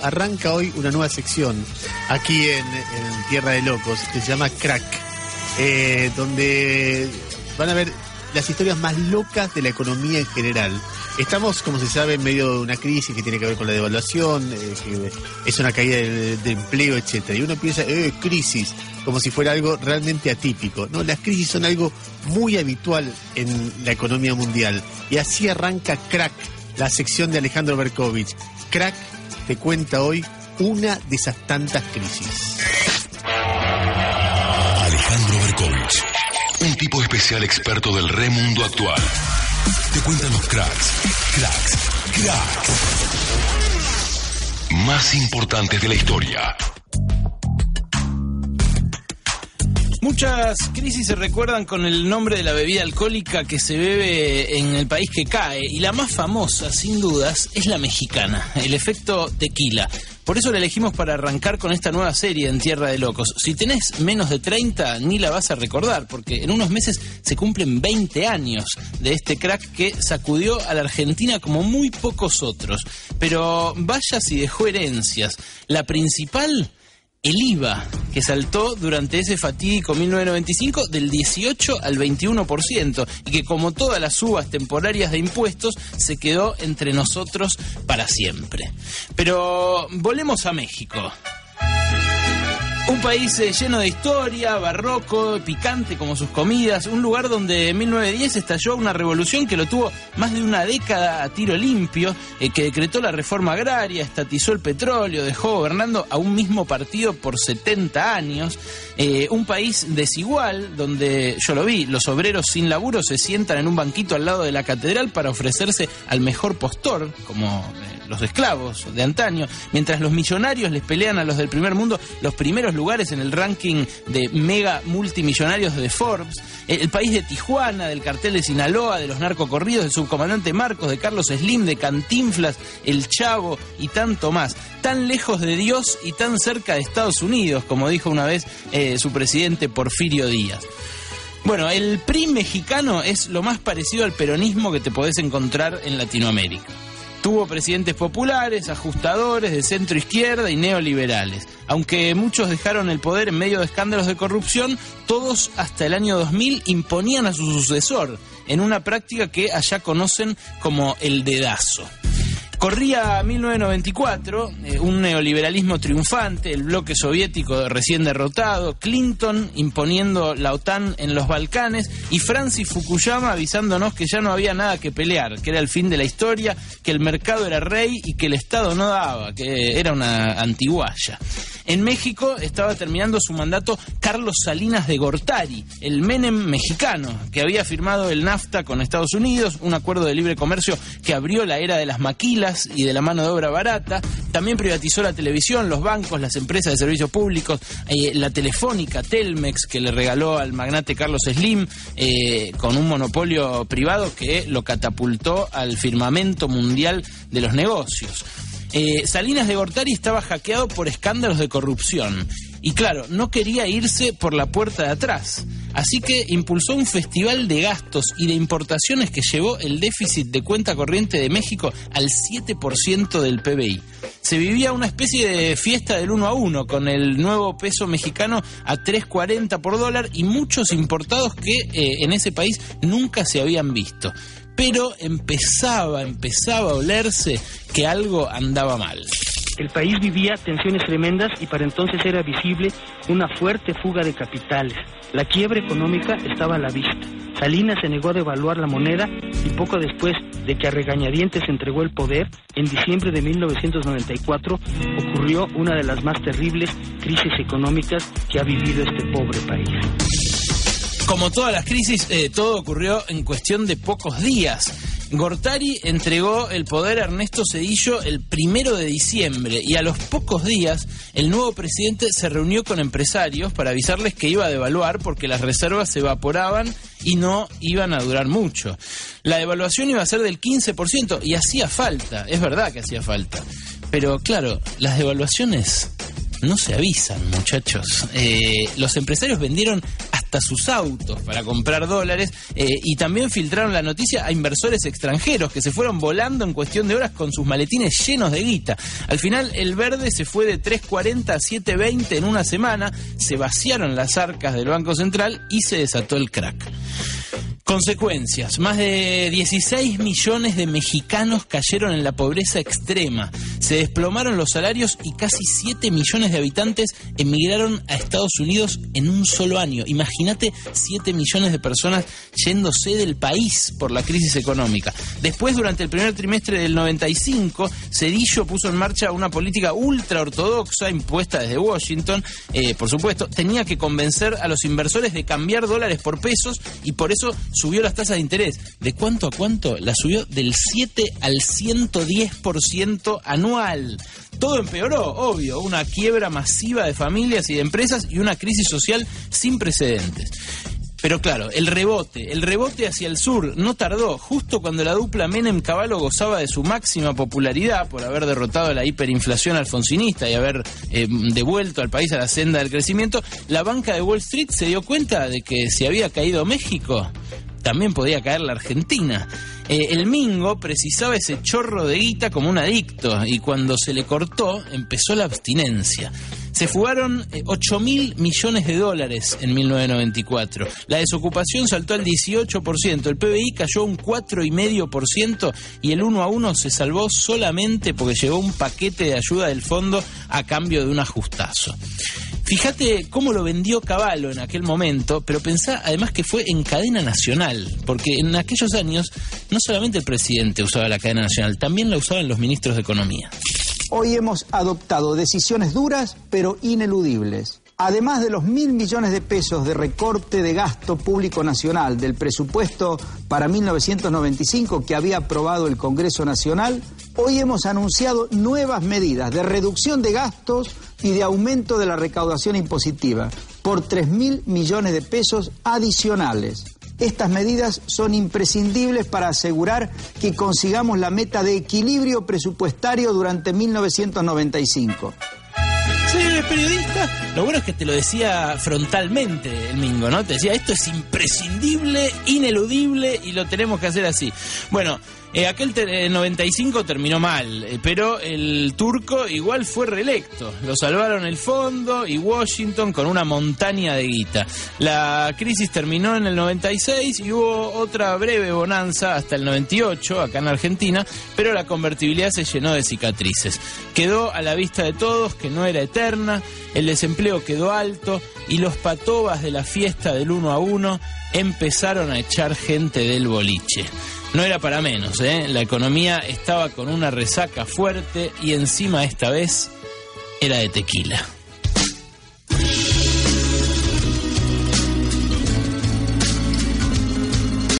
Arranca hoy una nueva sección aquí en, Tierra de Locos que se llama Crack, eh, donde van a ver las historias más locas de la economía en general. Estamos, como se sabe, en medio de una crisis que tiene que ver con la devaluación, eh, es una caída de, de empleo, etcétera. Y uno piensa, eh, crisis, como si fuera algo realmente atípico. No, las crisis son algo muy habitual en la economía mundial. Y así arranca Crack, la sección de Alejandro Berkovich. Crack te cuenta hoy una de esas tantas crisis. Alejandro Berkovich, un tipo especial experto del re mundo actual. Te cuentan los cracks, cracks, cracks. Más importantes de la historia. Muchas crisis se recuerdan con el nombre de la bebida alcohólica que se bebe en el país que cae y la más famosa, sin dudas, es la mexicana, el efecto tequila. Por eso la elegimos para arrancar con esta nueva serie en Tierra de Locos. Si tenés menos de 30, ni la vas a recordar, porque en unos meses se cumplen 20 años de este crack que sacudió a la Argentina como muy pocos otros. Pero vaya si dejó herencias. La principal el IVA, que saltó durante ese fatídico 1995 del 18 al 21%, y que como todas las subas temporarias de impuestos, se quedó entre nosotros para siempre. Pero volvemos a México. Un país eh, lleno de historia, barroco, picante como sus comidas, un lugar donde en 1910 estalló una revolución que lo tuvo más de una década a tiro limpio, eh, que decretó la reforma agraria, estatizó el petróleo, dejó gobernando a un mismo partido por 70 años, eh, un país desigual donde, yo lo vi, los obreros sin laburo se sientan en un banquito al lado de la catedral para ofrecerse al mejor postor, como los esclavos de antaño, mientras los millonarios les pelean a los del primer mundo los primeros lugares en el ranking de mega multimillonarios de Forbes, el país de Tijuana, del cartel de Sinaloa, de los narcocorridos, del subcomandante Marcos, de Carlos Slim, de Cantinflas, El Chavo y tanto más. Tan lejos de Dios y tan cerca de Estados Unidos, como dijo una vez eh, su presidente Porfirio Díaz. Bueno, el PRI mexicano es lo más parecido al peronismo que te podés encontrar en Latinoamérica. Tuvo presidentes populares, ajustadores, de centro izquierda y neoliberales. Aunque muchos dejaron el poder en medio de escándalos de corrupción, todos hasta el año 2000 imponían a su sucesor en una práctica que allá conocen como el dedazo. Corría 1994, eh, un neoliberalismo triunfante, el bloque soviético recién derrotado, Clinton imponiendo la OTAN en los Balcanes y Francis Fukuyama avisándonos que ya no había nada que pelear, que era el fin de la historia, que el mercado era rey y que el Estado no daba, que era una antiguaya. En México estaba terminando su mandato Carlos Salinas de Gortari, el Menem mexicano, que había firmado el NAFTA con Estados Unidos, un acuerdo de libre comercio que abrió la era de las maquilas y de la mano de obra barata. También privatizó la televisión, los bancos, las empresas de servicios públicos, eh, la telefónica Telmex, que le regaló al magnate Carlos Slim, eh, con un monopolio privado que lo catapultó al firmamento mundial de los negocios. Eh, Salinas de Gortari estaba hackeado por escándalos de corrupción. Y claro, no quería irse por la puerta de atrás. Así que impulsó un festival de gastos y de importaciones que llevó el déficit de cuenta corriente de México al 7% del PBI. Se vivía una especie de fiesta del uno a uno con el nuevo peso mexicano a 3.40 por dólar y muchos importados que eh, en ese país nunca se habían visto pero empezaba, empezaba a olerse que algo andaba mal. El país vivía tensiones tremendas y para entonces era visible una fuerte fuga de capitales. La quiebra económica estaba a la vista. Salinas se negó a devaluar la moneda y poco después de que a regañadientes entregó el poder, en diciembre de 1994 ocurrió una de las más terribles crisis económicas que ha vivido este pobre país. Como todas las crisis, eh, todo ocurrió en cuestión de pocos días. Gortari entregó el poder a Ernesto Cedillo el primero de diciembre y a los pocos días el nuevo presidente se reunió con empresarios para avisarles que iba a devaluar porque las reservas se evaporaban y no iban a durar mucho. La devaluación iba a ser del 15% y hacía falta, es verdad que hacía falta. Pero claro, las devaluaciones no se avisan, muchachos. Eh, los empresarios vendieron hasta sus autos para comprar dólares eh, y también filtraron la noticia a inversores extranjeros que se fueron volando en cuestión de horas con sus maletines llenos de guita. Al final el verde se fue de 3.40 a 7.20 en una semana, se vaciaron las arcas del Banco Central y se desató el crack. Consecuencias. Más de 16 millones de mexicanos cayeron en la pobreza extrema. Se desplomaron los salarios y casi 7 millones de habitantes emigraron a Estados Unidos en un solo año. Imagínate 7 millones de personas yéndose del país por la crisis económica. Después, durante el primer trimestre del 95, Cedillo puso en marcha una política ultra ortodoxa impuesta desde Washington. Eh, por supuesto, tenía que convencer a los inversores de cambiar dólares por pesos y por eso subió las tasas de interés. ¿De cuánto a cuánto? La subió del 7 al 110% anual. Todo empeoró, obvio, una quiebra masiva de familias y de empresas y una crisis social sin precedentes. Pero claro, el rebote, el rebote hacia el sur no tardó, justo cuando la dupla Menem Caballo gozaba de su máxima popularidad por haber derrotado la hiperinflación alfonsinista y haber eh, devuelto al país a la senda del crecimiento, la banca de Wall Street se dio cuenta de que si había caído México, también podía caer la Argentina. Eh, el Mingo precisaba ese chorro de guita como un adicto y cuando se le cortó empezó la abstinencia. Se fugaron 8 eh, mil millones de dólares en 1994. La desocupación saltó al 18%, el PBI cayó un 4,5% y el 1 a 1 se salvó solamente porque llegó un paquete de ayuda del fondo a cambio de un ajustazo. Fíjate cómo lo vendió Caballo en aquel momento, pero pensá además que fue en cadena nacional, porque en aquellos años no solamente el presidente usaba la cadena nacional, también la usaban los ministros de Economía. Hoy hemos adoptado decisiones duras pero ineludibles. Además de los mil millones de pesos de recorte de gasto público nacional del presupuesto para 1995 que había aprobado el Congreso Nacional, hoy hemos anunciado nuevas medidas de reducción de gastos y de aumento de la recaudación impositiva por 3 mil millones de pesos adicionales. Estas medidas son imprescindibles para asegurar que consigamos la meta de equilibrio presupuestario durante 1995. Señores periodistas, lo bueno es que te lo decía frontalmente el Mingo, ¿no? Te decía, esto es imprescindible, ineludible y lo tenemos que hacer así. Bueno, eh, aquel 95 terminó mal, eh, pero el turco igual fue reelecto. Lo salvaron el fondo y Washington con una montaña de guita. La crisis terminó en el 96 y hubo otra breve bonanza hasta el 98 acá en Argentina, pero la convertibilidad se llenó de cicatrices. Quedó a la vista de todos que no era eterna, el desempleo quedó alto y los patobas de la fiesta del uno a uno empezaron a echar gente del boliche. No era para menos, ¿eh? La economía estaba con una resaca fuerte y encima esta vez era de tequila.